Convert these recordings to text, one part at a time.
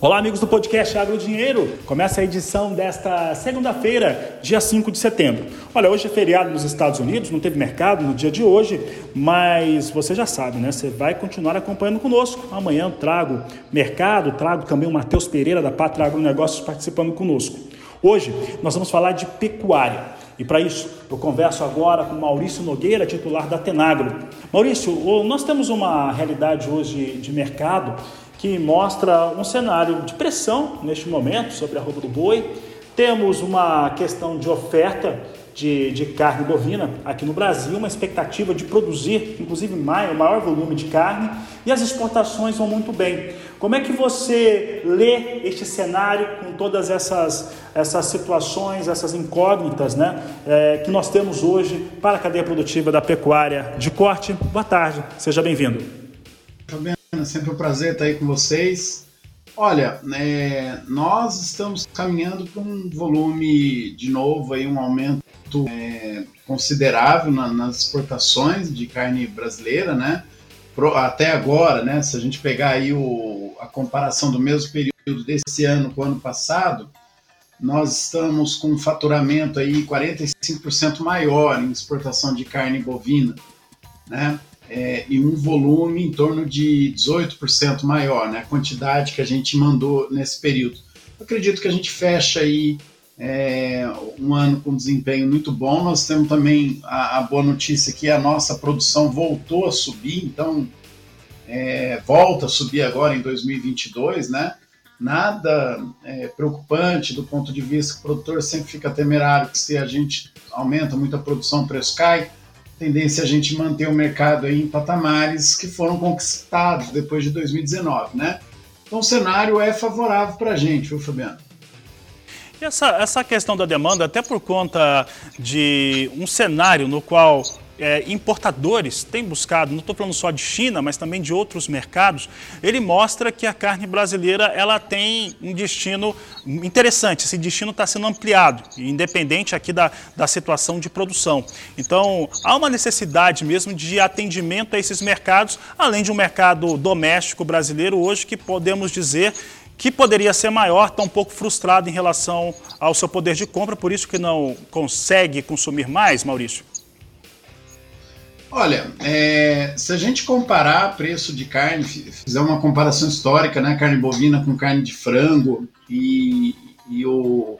Olá, amigos do podcast Agro Dinheiro. Começa a edição desta segunda-feira, dia 5 de setembro. Olha, hoje é feriado nos Estados Unidos, não teve mercado no dia de hoje, mas você já sabe, né? Você vai continuar acompanhando conosco. Amanhã eu trago mercado, trago também o Matheus Pereira da Pátria Agronegócios participando conosco. Hoje nós vamos falar de pecuária. E para isso, eu converso agora com Maurício Nogueira, titular da Tenagro. Maurício, nós temos uma realidade hoje de mercado que mostra um cenário de pressão neste momento sobre a roupa do boi. Temos uma questão de oferta de, de, carne bovina aqui no Brasil, uma expectativa de produzir, inclusive, mais, o maior volume de carne, e as exportações vão muito bem. Como é que você lê este cenário com todas essas, essas situações, essas incógnitas né, é, que nós temos hoje para a cadeia produtiva da pecuária de corte? Boa tarde, seja bem-vindo. É sempre um prazer estar aí com vocês. Olha, é, nós estamos caminhando para um volume, de novo, aí, um aumento é, considerável na, nas exportações de carne brasileira, né? Pro, até agora, né? Se a gente pegar aí o, a comparação do mesmo período desse ano com o ano passado, nós estamos com um faturamento aí 45% maior em exportação de carne bovina, né? É, e um volume em torno de 18% maior, né, a quantidade que a gente mandou nesse período. Eu acredito que a gente fecha aí é, um ano com desempenho muito bom. Nós temos também a, a, boa notícia que a nossa produção voltou a subir, então é, volta a subir agora em 2022, né? Nada é, preocupante do ponto de vista que o produtor sempre fica temerário que se a gente aumenta muito a produção, o preço cai tendência a gente manter o mercado em patamares que foram conquistados depois de 2019, né? Então o cenário é favorável para a gente, viu, Fabiano? E essa, essa questão da demanda, até por conta de um cenário no qual é, importadores têm buscado, não estou falando só de China, mas também de outros mercados, ele mostra que a carne brasileira ela tem um destino interessante. Esse destino está sendo ampliado, independente aqui da, da situação de produção. Então, há uma necessidade mesmo de atendimento a esses mercados, além de um mercado doméstico brasileiro hoje que podemos dizer que poderia ser maior, está um pouco frustrado em relação ao seu poder de compra, por isso que não consegue consumir mais, Maurício? Olha, é, se a gente comparar preço de carne, fizer uma comparação histórica, né, carne bovina com carne de frango e, e o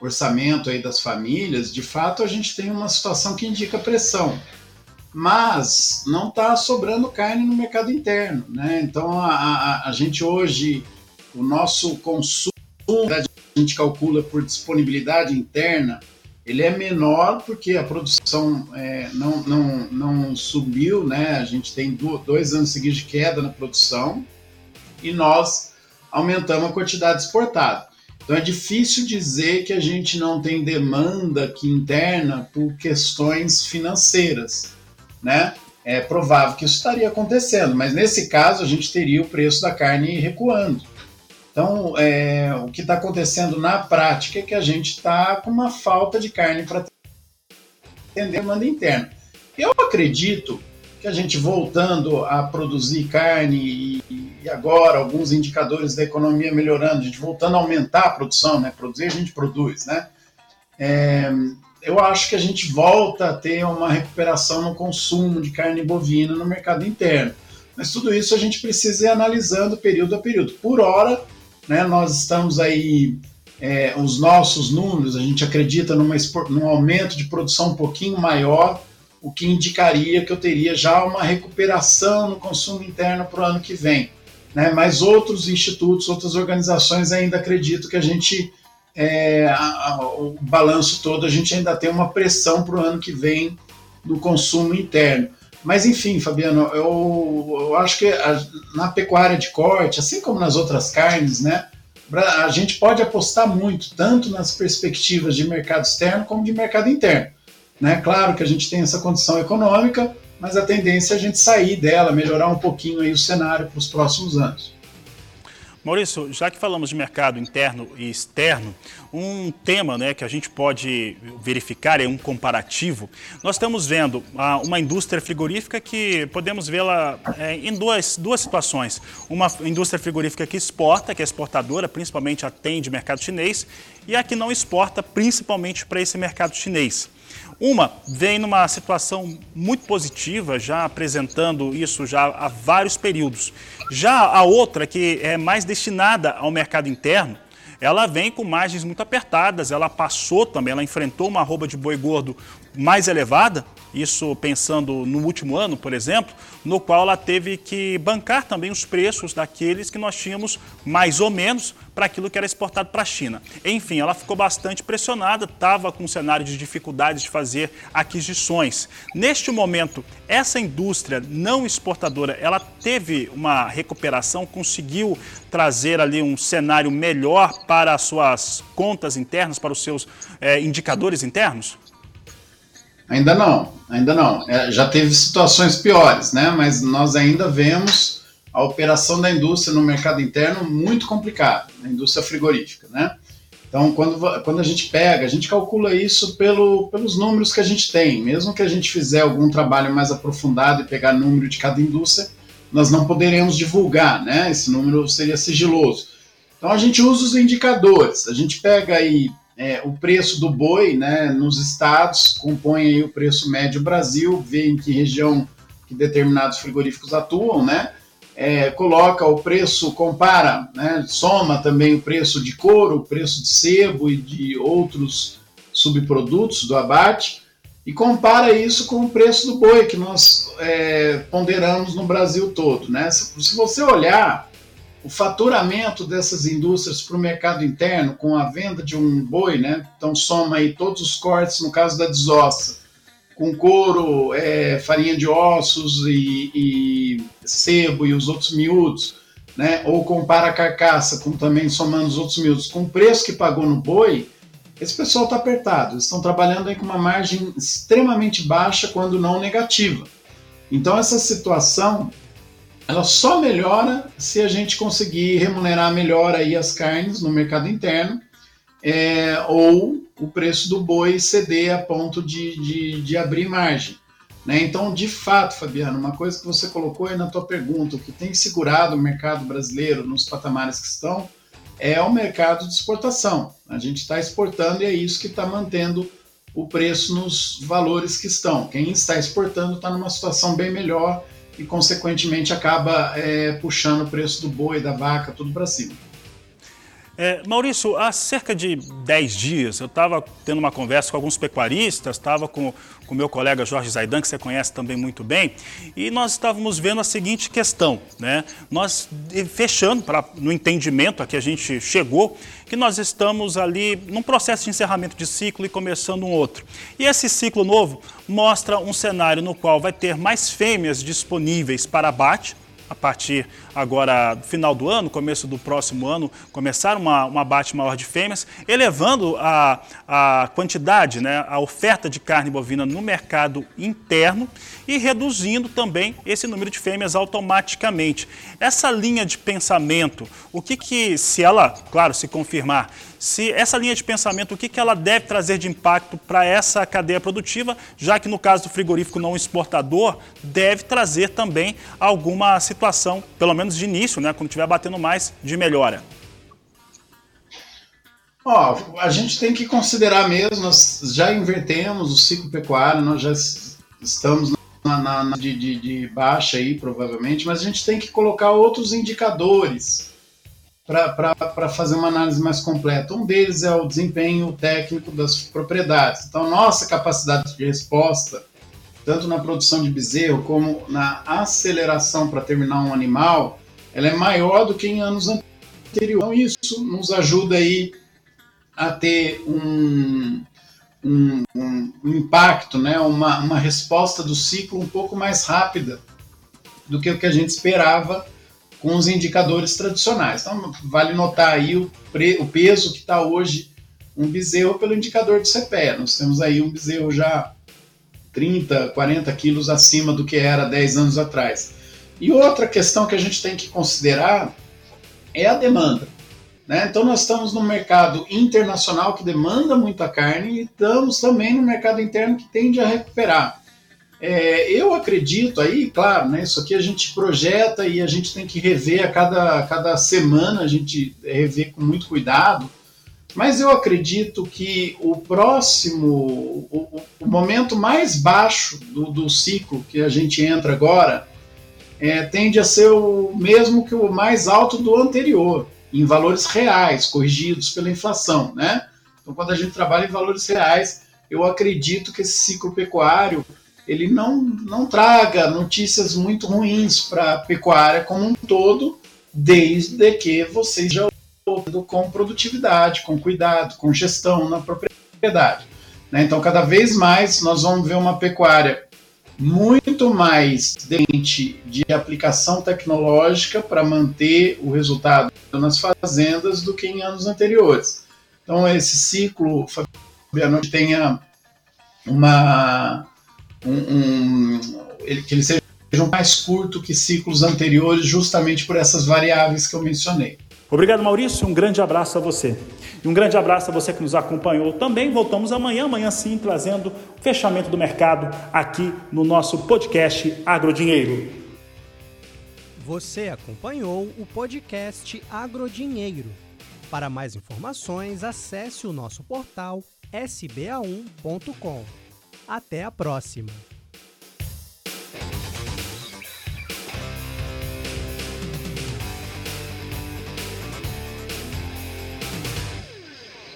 orçamento aí das famílias, de fato a gente tem uma situação que indica pressão, mas não está sobrando carne no mercado interno, né? Então a, a, a gente hoje, o nosso consumo, a gente calcula por disponibilidade interna, ele é menor porque a produção é, não, não, não subiu, né? A gente tem dois anos seguidos de queda na produção e nós aumentamos a quantidade exportada. Então é difícil dizer que a gente não tem demanda aqui interna por questões financeiras, né? É provável que isso estaria acontecendo, mas nesse caso a gente teria o preço da carne recuando. Então, é, o que está acontecendo na prática é que a gente está com uma falta de carne para atender a demanda interna. Eu acredito que a gente voltando a produzir carne e, e, agora alguns indicadores da economia melhorando, a gente voltando a aumentar a produção, né? Produzir a gente produz, né? É, eu acho que a gente volta a ter uma recuperação no consumo de carne bovina no mercado interno. Mas tudo isso a gente precisa ir analisando período a período. Por hora, né? Nós estamos aí, é, os nossos números, a gente acredita numa, num aumento de produção um pouquinho maior, o que indicaria que eu teria já uma recuperação no consumo interno para o ano que vem. Né? Mas outros institutos, outras organizações ainda acreditam que a gente, é, a, a, o balanço todo, a gente ainda tem uma pressão para o ano que vem no consumo interno. Mas enfim, Fabiano, eu, eu acho que a, na pecuária de corte, assim como nas outras carnes, né, a gente pode apostar muito, tanto nas perspectivas de mercado externo como de mercado interno. Né? Claro que a gente tem essa condição econômica, mas a tendência é a gente sair dela, melhorar um pouquinho aí o cenário para os próximos anos. Maurício, já que falamos de mercado interno e externo, um tema né, que a gente pode verificar é um comparativo. Nós estamos vendo ah, uma indústria frigorífica que podemos vê-la é, em duas, duas situações. Uma indústria frigorífica que exporta, que é exportadora, principalmente atende mercado chinês, e a que não exporta, principalmente para esse mercado chinês. Uma vem numa situação muito positiva, já apresentando isso já há vários períodos. Já a outra, que é mais destinada ao mercado interno, ela vem com margens muito apertadas, ela passou também, ela enfrentou uma arroba de boi gordo mais elevada, isso pensando no último ano, por exemplo, no qual ela teve que bancar também os preços daqueles que nós tínhamos mais ou menos para aquilo que era exportado para a China. Enfim, ela ficou bastante pressionada, estava com um cenário de dificuldades de fazer aquisições. Neste momento, essa indústria não exportadora, ela teve uma recuperação, conseguiu trazer ali um cenário melhor para as suas contas internas, para os seus é, indicadores internos? Ainda não, ainda não. É, já teve situações piores, né? Mas nós ainda vemos a operação da indústria no mercado interno muito complicada, a indústria frigorífica, né? Então, quando, quando a gente pega, a gente calcula isso pelo, pelos números que a gente tem. Mesmo que a gente fizer algum trabalho mais aprofundado e pegar número de cada indústria, nós não poderemos divulgar, né? Esse número seria sigiloso. Então, a gente usa os indicadores. A gente pega aí é, o preço do boi né, nos estados, compõe aí o preço médio Brasil, vê em que região que determinados frigoríficos atuam, né? É, coloca o preço, compara, né, soma também o preço de couro, o preço de sebo e de outros subprodutos do abate e compara isso com o preço do boi que nós é, ponderamos no Brasil todo. Né? Se, se você olhar o faturamento dessas indústrias para o mercado interno, com a venda de um boi, né? Então soma aí todos os cortes, no caso da desossa, com couro, é, farinha de ossos e, e, sebo e os outros miúdos, né? Ou compara a carcaça, com também somando os outros miúdos, com o preço que pagou no boi, esse pessoal está apertado. Eles estão trabalhando aí com uma margem extremamente baixa, quando não negativa. Então essa situação ela só melhora se a gente conseguir remunerar melhor aí as carnes no mercado interno é, ou o preço do boi ceder a ponto de, de, de abrir margem. Né? Então, de fato, Fabiano, uma coisa que você colocou aí na tua pergunta, o que tem segurado o mercado brasileiro nos patamares que estão, é o mercado de exportação. A gente está exportando e é isso que está mantendo o preço nos valores que estão. Quem está exportando está numa situação bem melhor e, consequentemente, acaba é, puxando o preço do boi, da vaca, tudo para cima. É, Maurício, há cerca de 10 dias eu estava tendo uma conversa com alguns pecuaristas, estava com o meu colega Jorge Zaidan, que você conhece também muito bem, e nós estávamos vendo a seguinte questão, né? Nós fechando pra, no entendimento a que a gente chegou, que nós estamos ali num processo de encerramento de ciclo e começando um outro. E esse ciclo novo mostra um cenário no qual vai ter mais fêmeas disponíveis para abate, a partir agora do final do ano, começo do próximo ano, começar uma, um abate maior de fêmeas, elevando a, a quantidade, né, a oferta de carne bovina no mercado interno e reduzindo também esse número de fêmeas automaticamente. Essa linha de pensamento, o que que, se ela, claro, se confirmar, se essa linha de pensamento, o que, que ela deve trazer de impacto para essa cadeia produtiva, já que no caso do frigorífico não exportador, deve trazer também alguma situação, pelo menos de início, né, quando estiver batendo mais, de melhora. Ó, a gente tem que considerar mesmo, nós já invertemos o ciclo pecuário, nós já estamos na, na, na de, de, de baixa aí, provavelmente, mas a gente tem que colocar outros indicadores para fazer uma análise mais completa. Um deles é o desempenho técnico das propriedades. Então, nossa capacidade de resposta, tanto na produção de bezerro como na aceleração para terminar um animal, ela é maior do que em anos anteriores. Então, isso nos ajuda aí a ter um, um, um impacto, né? uma, uma resposta do ciclo um pouco mais rápida do que o que a gente esperava com os indicadores tradicionais. Então, vale notar aí o, pre, o peso que está hoje um bezerro pelo indicador de CPE. Nós temos aí um bezerro já 30, 40 quilos acima do que era 10 anos atrás. E outra questão que a gente tem que considerar é a demanda. Né? Então nós estamos no mercado internacional que demanda muita carne e estamos também no mercado interno que tende a recuperar. É, eu acredito aí, claro, né, isso aqui a gente projeta e a gente tem que rever a cada, a cada semana, a gente rever com muito cuidado, mas eu acredito que o próximo, o, o momento mais baixo do, do, ciclo que a gente entra agora é, tende a ser o mesmo que o mais alto do anterior, em valores reais, corrigidos pela inflação. Né? Então, quando a gente trabalha em valores reais, eu acredito que esse ciclo pecuário ele não, não traga notícias muito ruins para a pecuária como um todo, desde que você já com produtividade, com cuidado, com gestão na propriedade. Né? Então, cada vez mais nós vamos ver uma pecuária muito mais dente de aplicação tecnológica para manter o resultado nas fazendas do que em anos anteriores. Então, esse ciclo, Fabiano, tenha uma um, um ele, que ele seja mais curto que ciclos anteriores, justamente por essas variáveis que eu mencionei. Obrigado, Maurício. Um grande abraço a você. E um grande abraço a você que nos acompanhou. Também voltamos amanhã, amanhã sim, trazendo o fechamento do mercado aqui no nosso podcast Agrodinheiro. Você acompanhou o podcast Agrodinheiro. Para mais informações, acesse o nosso portal sba1.com. Até a próxima!